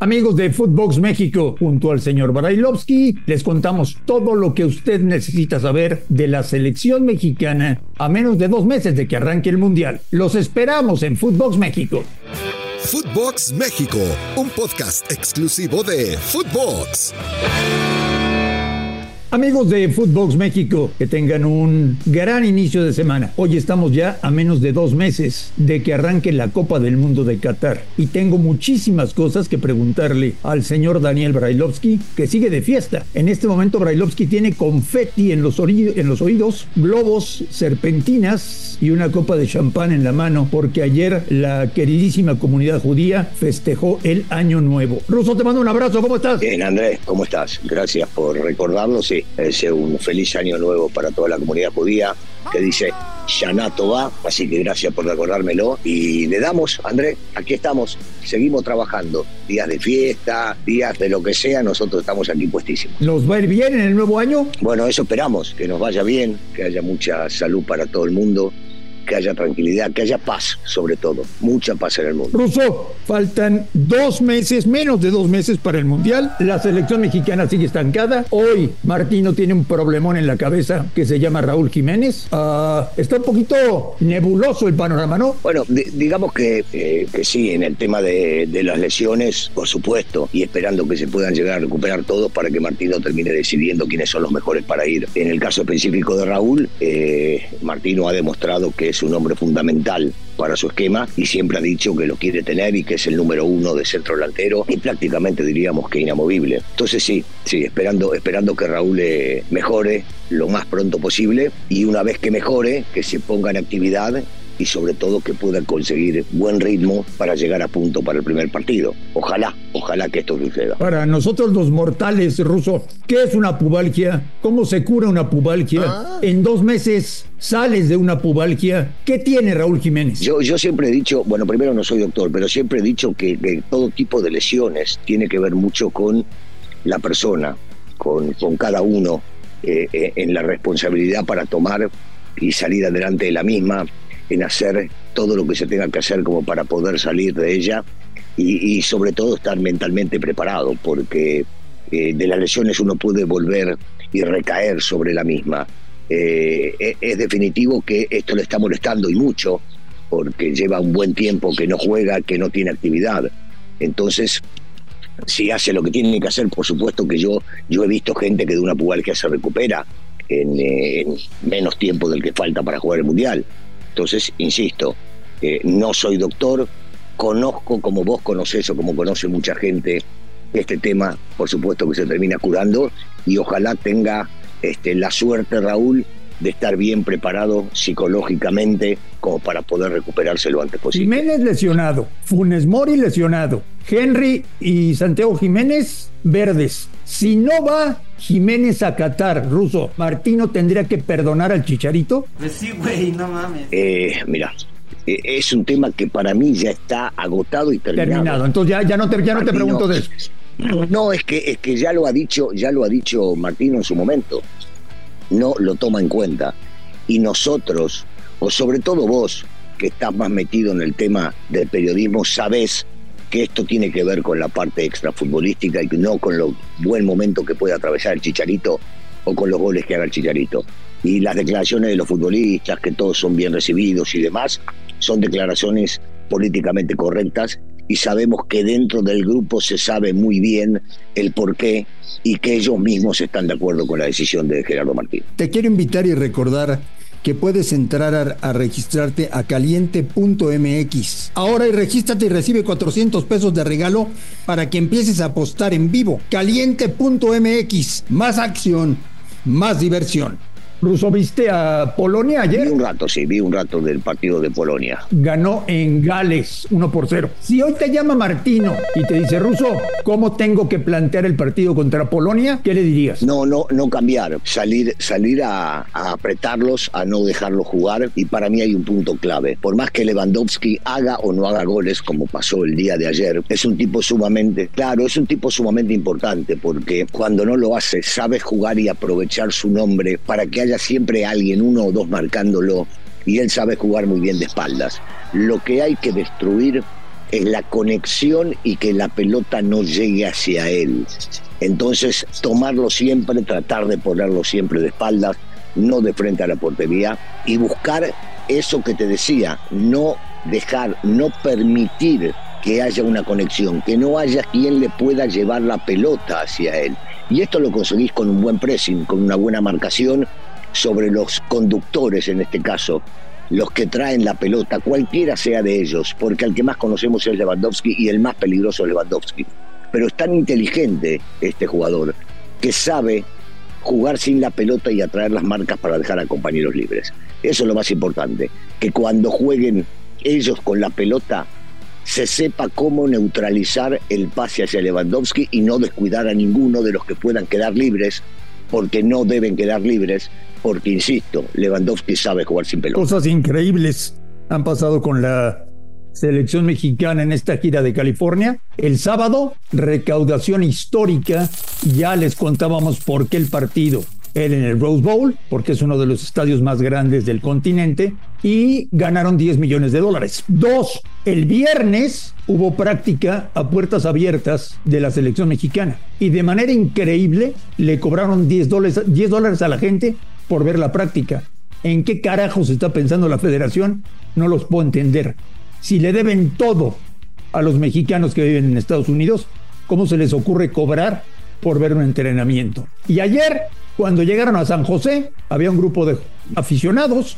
Amigos de Footbox México, junto al señor Barailovsky, les contamos todo lo que usted necesita saber de la selección mexicana a menos de dos meses de que arranque el Mundial. Los esperamos en Footbox México. Footbox México, un podcast exclusivo de Footbox. Amigos de Footbox México, que tengan un gran inicio de semana. Hoy estamos ya a menos de dos meses de que arranque la Copa del Mundo de Qatar y tengo muchísimas cosas que preguntarle al señor Daniel Brailovsky, que sigue de fiesta. En este momento Brailovsky tiene confeti en los, oídos, globos, serpentinas y una copa de champán en la mano, porque ayer la queridísima comunidad judía festejó el Año Nuevo. Ruso, te mando un abrazo, ¿cómo estás? Bien, Andrés, ¿cómo estás? Gracias por recordarlo. Es un feliz año nuevo para toda la comunidad judía que dice Shanato va, así que gracias por recordármelo. Y le damos, André, aquí estamos, seguimos trabajando. Días de fiesta, días de lo que sea, nosotros estamos aquí puestísimos. ¿Nos va a ir bien en el nuevo año? Bueno, eso esperamos, que nos vaya bien, que haya mucha salud para todo el mundo que haya tranquilidad, que haya paz, sobre todo, mucha paz en el mundo. Russo, faltan dos meses, menos de dos meses para el Mundial. La selección mexicana sigue estancada. Hoy Martino tiene un problemón en la cabeza que se llama Raúl Jiménez. Ah, está un poquito nebuloso el panorama, ¿no? Bueno, digamos que, eh, que sí, en el tema de, las lesiones, por supuesto, y esperando que se puedan llegar a recuperar todos para que Martino termine decidiendo quiénes son los mejores para ir. En el caso específico de Raúl, eh, Martino ha demostrado que es es un hombre fundamental para su esquema y siempre ha dicho que lo quiere tener y que es el número uno de centro delantero y prácticamente diríamos que inamovible. Entonces sí, sí, esperando, esperando que Raúl eh, mejore lo más pronto posible y una vez que mejore, que se ponga en actividad y sobre todo que pueda conseguir buen ritmo para llegar a punto para el primer partido. Ojalá, ojalá que esto suceda. Para nosotros los mortales, Ruso, ¿qué es una pubalgia? ¿Cómo se cura una pubalgia? Ah. En dos meses sales de una pubalgia. ¿Qué tiene Raúl Jiménez? Yo, yo siempre he dicho, bueno, primero no soy doctor, pero siempre he dicho que, todo tipo de lesiones tiene que ver mucho con la persona, con, con cada uno eh, eh, en la responsabilidad para tomar y salir adelante de la misma, en hacer todo lo que se tenga que hacer como para poder salir de ella y, sobre todo estar mentalmente preparado, porque eh, de las lesiones uno puede volver y recaer sobre la misma. Eh, e, es definitivo que esto le está molestando y mucho, porque lleva un buen tiempo que no juega, que no tiene actividad. Entonces, si hace lo que tiene que hacer, por supuesto que yo, yo he visto gente que de una pubalgia se recupera en, eh, en menos tiempo del que falta para jugar el Mundial. Entonces, insisto, eh, no soy doctor, conozco como vos conocés o como conoce mucha gente este tema, por supuesto que se termina curando y ojalá tenga este, la suerte, Raúl, de estar bien preparado psicológicamente como para poder recuperarse lo antes posible. Jiménez lesionado, Funes Mori lesionado, Henry y Santiago Jiménez verdes. Si no va Jiménez a Qatar, Ruso, Martino tendría que perdonar al Chicharito. Pues sí, güey, no mames. Eh, mira, eh, es un tema que para mí ya está agotado y terminado. Terminado, entonces ya, ya no, te, ya no te pregunto de eso. No, es que, es que ya lo ha dicho, ya lo ha dicho Martino en su momento no lo toma en cuenta. Y nosotros, o sobre todo vos, que estás más metido en el tema del periodismo, sabés que esto tiene que ver con la parte extrafutbolística y no con lo buen momento que puede atravesar el Chicharito o con los goles que haga el Chicharito. Y las declaraciones de los futbolistas, que todos son bien recibidos y demás, son declaraciones políticamente correctas y sabemos que dentro del grupo se sabe muy bien el por qué y que ellos mismos están de acuerdo con la decisión de Gerardo Martín. Te quiero invitar y recordar que puedes entrar a, registrarte a caliente.mx. Ahora y regístrate y recibe 400 pesos de regalo para que empieces a apostar en vivo. Caliente.mx. Más acción, más diversión. Ruso, ¿viste a Polonia ayer? Vi un rato, sí, vi un rato del partido de Polonia. Ganó en Gales 1 por 0. Si hoy te llama Martino y te dice, Ruso, ¿cómo tengo que plantear el partido contra Polonia? ¿Qué le dirías? No, no, no cambiar. Salir, salir a, apretarlos, a no dejarlos jugar. Y para mí hay un punto clave. Por más que Lewandowski haga o no haga goles, como pasó el día de ayer, es un tipo sumamente, claro, es un tipo sumamente importante porque cuando no lo hace, sabe jugar y aprovechar su nombre para que haya siempre alguien, uno o dos marcándolo, y él sabe jugar muy bien de espaldas. Lo que hay que destruir es la conexión y que la pelota no llegue hacia él. Entonces, tomarlo siempre, tratar de ponerlo siempre de espaldas, no de frente a la portería y buscar eso que te decía, no dejar, no permitir que haya una conexión, que no haya quien le pueda llevar la pelota hacia él. Y esto lo conseguís con un buen pressing, con una buena marcación sobre los conductores en este caso, los que traen la pelota, cualquiera sea de ellos, porque al que más conocemos es Lewandowski y el más peligroso es Lewandowski. Pero es tan inteligente este jugador que sabe jugar sin la pelota y atraer las marcas para dejar a compañeros libres. Eso es lo más importante, que cuando jueguen ellos con la pelota se sepa cómo neutralizar el pase hacia Lewandowski y no descuidar a ninguno de los que puedan quedar libres, porque no deben quedar libres, porque insisto, Lewandowski sabe jugar sin pelota. Cosas increíbles han pasado con la selección mexicana en esta gira de California. El sábado, recaudación histórica, ya les contábamos por qué el partido él en el Rose Bowl, porque es uno de los estadios más grandes del continente, y ganaron 10 millones de dólares. Dos, el viernes hubo práctica a puertas abiertas de la selección mexicana y de manera increíble le cobraron 10 dólares, 10 dólares a la gente por ver la práctica. ¿En qué carajos está pensando la federación? No los puedo entender. Si le deben todo a los mexicanos que viven en Estados Unidos, ¿cómo se les ocurre cobrar por ver un entrenamiento? Y ayer cuando llegaron a San José, había un grupo de aficionados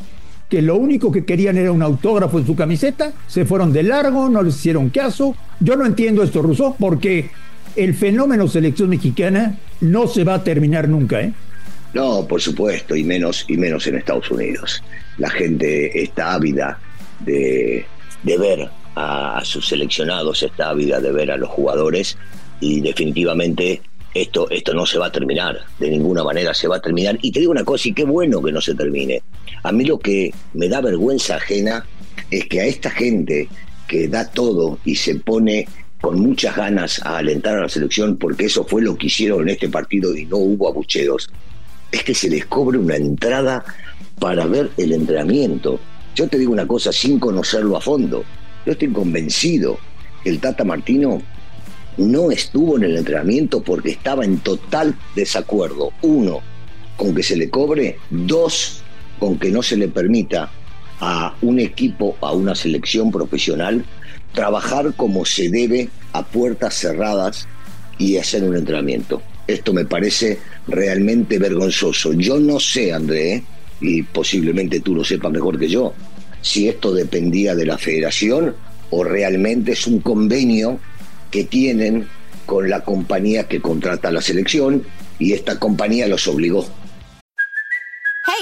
que lo único que querían era un autógrafo en su camiseta, se fueron de largo, no les hicieron caso. Yo no entiendo esto, Rousseau, porque el fenómeno selección mexicana no se va a terminar nunca, ¿eh? No, por supuesto, y menos, y menos en Estados Unidos. La gente está ávida de, ver a, a sus seleccionados, está ávida de ver a los jugadores y definitivamente esto, esto no se va a terminar, de ninguna manera se va a terminar. Y te digo una cosa, y qué bueno que no se termine. A mí lo que me da vergüenza ajena es que a esta gente que da todo y se pone con muchas ganas a alentar a la selección, porque eso fue lo que hicieron en este partido y no hubo abucheos, es que se les cobre una entrada para ver el entrenamiento. Yo te digo una cosa sin conocerlo a fondo. Yo estoy convencido que el Tata Martino no estuvo en el entrenamiento porque estaba en total desacuerdo. Uno, con que se le cobre. Dos, con que no se le permita a un equipo, a una selección profesional, trabajar como se debe a puertas cerradas y hacer un entrenamiento. Esto me parece realmente vergonzoso. Yo no sé, André, y posiblemente tú lo sepas mejor que yo, si esto dependía de la federación o realmente es un convenio que tienen con la compañía que contrata la selección y esta compañía los obligó.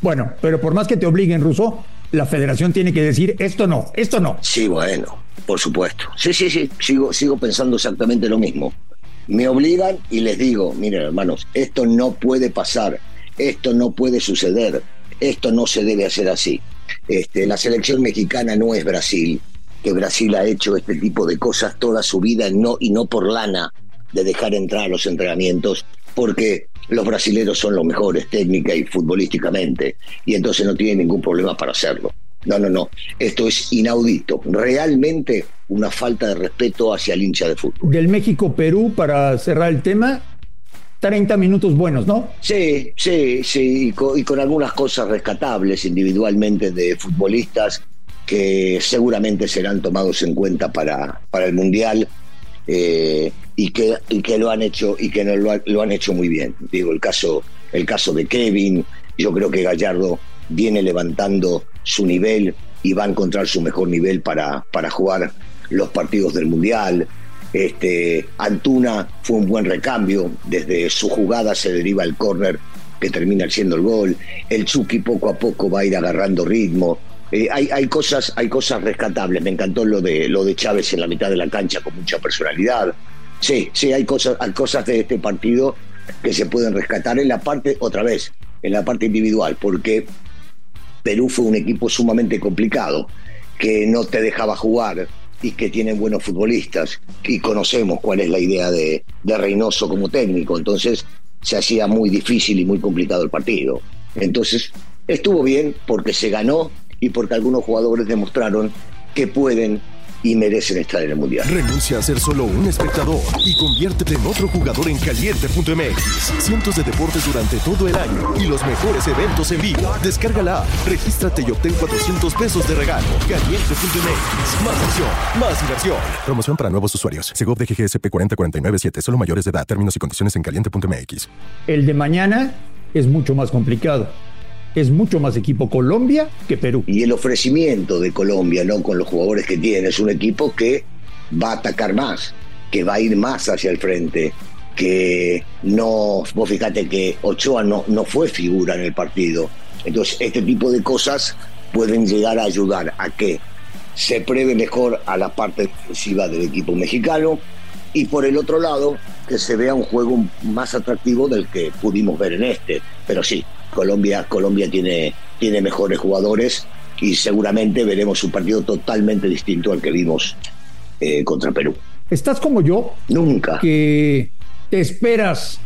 Bueno, pero por más que te obliguen, Ruso, la federación tiene que decir esto no, esto no. Sí, bueno, por supuesto. Sí, sí, sí, sigo, sigo pensando exactamente lo mismo. Me obligan y les digo, miren hermanos, esto no puede pasar, esto no puede suceder, esto no se debe hacer así. Este, la selección mexicana no es Brasil, que Brasil ha hecho este tipo de cosas toda su vida no, y no por lana de dejar entrar a los entrenamientos, porque los brasileños son los mejores técnica y futbolísticamente, y entonces no tienen ningún problema para hacerlo. No, no, no. Esto es inaudito. Realmente una falta de respeto hacia el hincha de fútbol. Del México-Perú, para cerrar el tema, 30 minutos buenos, ¿no? Sí, sí, sí, y con, y con, algunas cosas rescatables individualmente de futbolistas que seguramente serán tomados en cuenta para, para el Mundial eh, y, que, y que lo han hecho y que no lo, han hecho muy bien. Digo, el caso, el caso de Kevin, yo creo que Gallardo viene levantando su nivel y va a encontrar su mejor nivel para, para jugar los partidos del Mundial. Este, Antuna fue un buen recambio, desde su jugada se deriva el córner que termina siendo el gol. El Chucky poco a poco va a ir agarrando ritmo eh, hay, hay, cosas, hay cosas rescatables. Me encantó lo de, lo de Chávez en la mitad de la cancha con mucha personalidad. Sí, sí, hay cosas, hay cosas de este partido que se pueden rescatar en la parte, otra vez, en la parte individual, porque Perú fue un equipo sumamente complicado, que no te dejaba jugar y que tiene buenos futbolistas, y conocemos cuál es la idea de, de Reynoso como técnico, entonces se hacía muy difícil y muy complicado el partido. Entonces, estuvo bien porque se ganó y porque algunos jugadores demostraron que pueden y merecen estar en el Mundial. Renuncia a ser solo un espectador y conviértete en otro jugador en caliente.mx. Cientos de deportes durante todo el año y los mejores eventos en vivo. Descárgala, regístrate y obtén 400 pesos de regalo. Caliente.mx. Más acción, más diversión. Promoción para nuevos usuarios. Segov de GGSP 40497. Solo mayores de edad. Términos y condiciones en caliente.mx. El de mañana es mucho más complicado es mucho más equipo Colombia que Perú. Y el ofrecimiento de Colombia, ¿no? Con los jugadores que tiene, es un equipo que va a atacar más, que va a ir más hacia el frente, que no, vos fíjate que Ochoa no, no fue figura en el partido. Entonces, este tipo de cosas pueden llegar a ayudar a que se pruebe mejor a la parte defensiva del equipo mexicano y por el otro lado que se vea un juego más atractivo del que pudimos ver en este. Pero sí, Colombia, Colombia tiene, tiene mejores jugadores y seguramente veremos un partido totalmente distinto al que vimos eh, contra Perú. ¿Estás como yo? Nunca. Que te esperas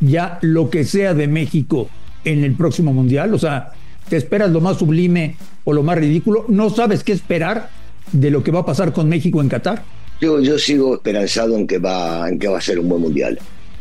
ya lo que sea de México en el próximo Mundial. O sea, te esperas lo más sublime o lo más ridículo. No sabes qué esperar de lo que va a pasar con México en Qatar. Yo, yo sigo esperanzado en que, va, en que va a ser un buen mundial,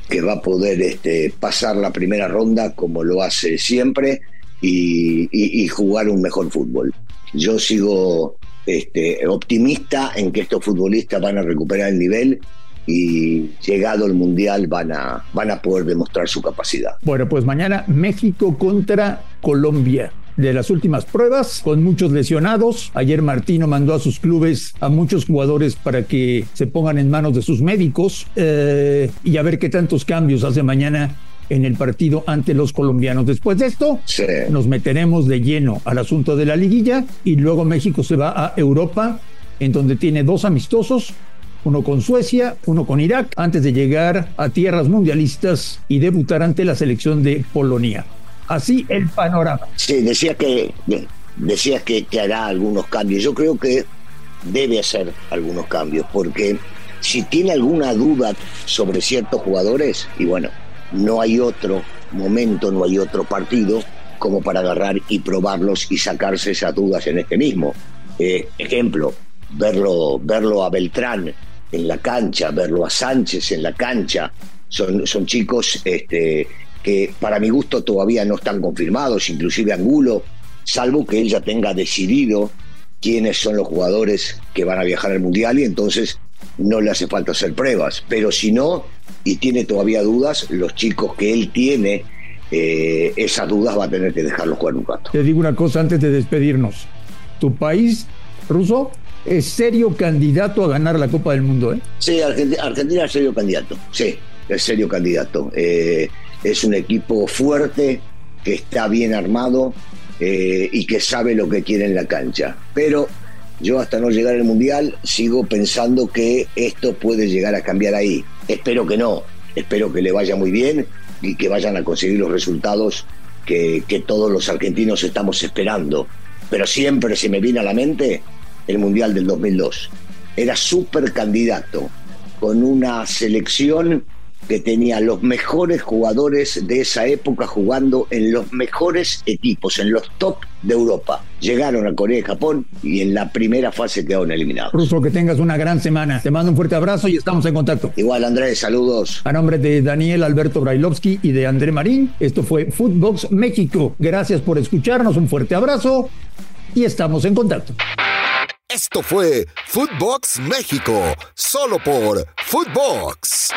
que va a poder este, pasar la primera ronda como lo hace siempre y, jugar un mejor fútbol. Yo sigo este, optimista en que estos futbolistas van a recuperar el nivel y llegado el mundial van a, van a poder demostrar su capacidad. Bueno, pues mañana México contra Colombia. De las últimas pruebas, con muchos lesionados. Ayer Martino mandó a sus clubes a muchos jugadores para que se pongan en manos de sus médicos eh, y a ver qué tantos cambios hace mañana en el partido ante los colombianos. Después de esto, Sí. nos meteremos de lleno al asunto de la liguilla y luego México se va a Europa, en donde tiene dos amistosos, uno con Suecia, uno con Irak, antes de llegar a tierras mundialistas y debutar ante la selección de Polonia. Así el panorama. Sí, decía que decías que, que hará algunos cambios. Yo creo que debe hacer algunos cambios, porque si tiene alguna duda sobre ciertos jugadores, y bueno, no hay otro momento, no hay otro partido como para agarrar y probarlos y sacarse esas dudas en este mismo. Eh, ejemplo, verlo, verlo a Beltrán en la cancha, verlo a Sánchez en la cancha, son, son chicos este, que para mi gusto todavía no están confirmados, inclusive Angulo, salvo que él ya tenga decidido quiénes son los jugadores que van a viajar al Mundial y entonces no le hace falta hacer pruebas. Pero si no, y tiene todavía dudas, los chicos que él tiene, eh, esas dudas va a tener que dejarlos jugar un rato. Te digo una cosa antes de despedirnos. Tu país, ruso, es serio candidato a ganar la Copa del Mundo, ¿eh? Sí, Argentina, Argentina es serio candidato. Sí, es serio candidato. Eh, es un equipo fuerte, que está bien armado eh, y que sabe lo que quiere en la cancha. Pero yo hasta no llegar al Mundial sigo pensando que esto puede llegar a cambiar ahí. Espero que no. Espero que le vaya muy bien y que vayan a conseguir los resultados que, todos los argentinos estamos esperando. Pero siempre se me viene a la mente el Mundial del 2002. Era súper candidato con una selección que tenía los mejores jugadores de esa época jugando en los mejores equipos, en los top de Europa. Llegaron a Corea y Japón y en la primera fase quedaron eliminados. Ruso, que tengas una gran semana. Te mando un fuerte abrazo y estamos en contacto. Igual Andrés, saludos. A nombre de Daniel Alberto Brailovsky y de André Marín, esto fue Footbox México. Gracias por escucharnos, un fuerte abrazo y estamos en contacto. Esto fue Footbox México, solo por Footbox.